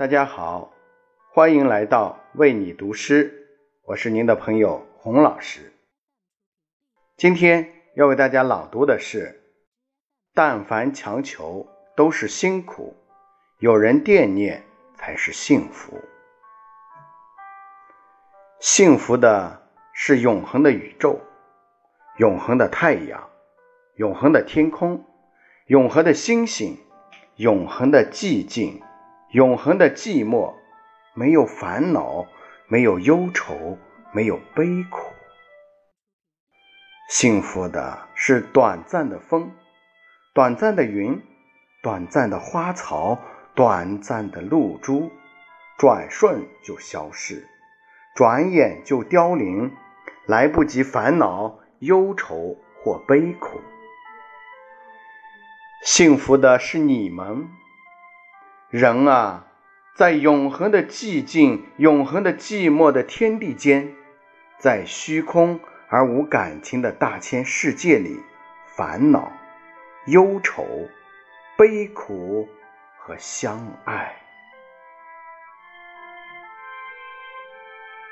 大家好，欢迎来到为你读诗，我是您的朋友洪老师。今天要为大家朗读的是：但凡强求都是辛苦，有人惦念才是幸福。幸福的是永恒的宇宙，永恒的太阳，永恒的天空，永恒的星星，永恒的寂静。永恒的寂寞，没有烦恼，没有忧愁，没有悲苦。幸福的是短暂的风，短暂的云，短暂的花草，短暂的露珠，转瞬就消逝，转眼就凋零，来不及烦恼、忧愁或悲苦。幸福的是你们。人啊，在永恒的寂静、永恒的寂寞的天地间，在虚空而无感情的大千世界里，烦恼、忧愁、悲苦和相爱。